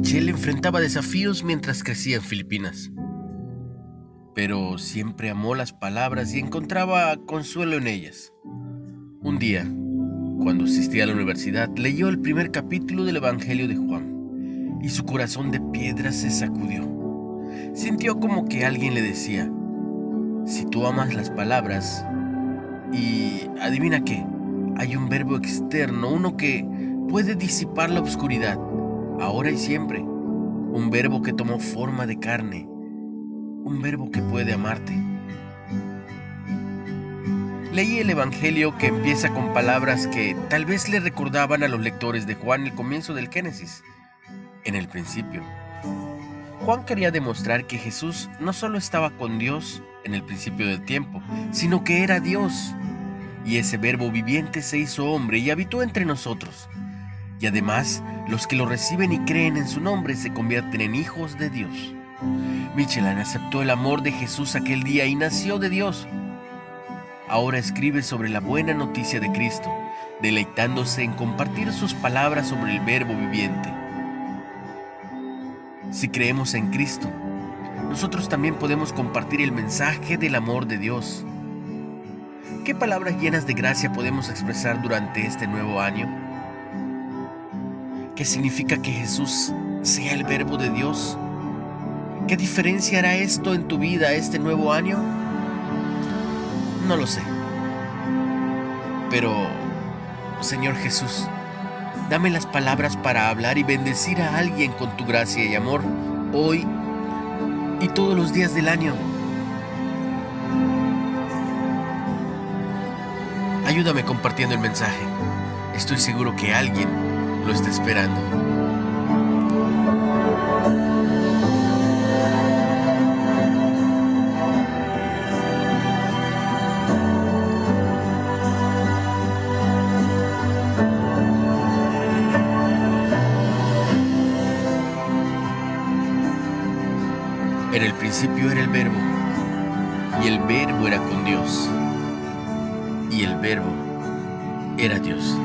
Michelle enfrentaba desafíos mientras crecía en Filipinas, pero siempre amó las palabras y encontraba consuelo en ellas. Un día, cuando asistía a la universidad, leyó el primer capítulo del Evangelio de Juan y su corazón de piedra se sacudió. Sintió como que alguien le decía, si tú amas las palabras, y adivina qué, hay un verbo externo, uno que puede disipar la oscuridad, ahora y siempre. Un verbo que tomó forma de carne. Un verbo que puede amarte. Leí el Evangelio que empieza con palabras que tal vez le recordaban a los lectores de Juan el comienzo del Génesis. En el principio. Juan quería demostrar que Jesús no solo estaba con Dios en el principio del tiempo, sino que era Dios. Y ese verbo viviente se hizo hombre y habitó entre nosotros. Y además, los que lo reciben y creen en su nombre se convierten en hijos de Dios. Michelin aceptó el amor de Jesús aquel día y nació de Dios. Ahora escribe sobre la buena noticia de Cristo, deleitándose en compartir sus palabras sobre el verbo viviente. Si creemos en Cristo, nosotros también podemos compartir el mensaje del amor de Dios. ¿Qué palabras llenas de gracia podemos expresar durante este nuevo año? ¿Qué significa que Jesús sea el verbo de Dios? ¿Qué diferencia hará esto en tu vida este nuevo año? No lo sé. Pero, Señor Jesús, dame las palabras para hablar y bendecir a alguien con tu gracia y amor hoy y todos los días del año. Ayúdame compartiendo el mensaje. Estoy seguro que alguien lo está esperando. En el principio era el verbo, y el verbo era con Dios, y el verbo era Dios.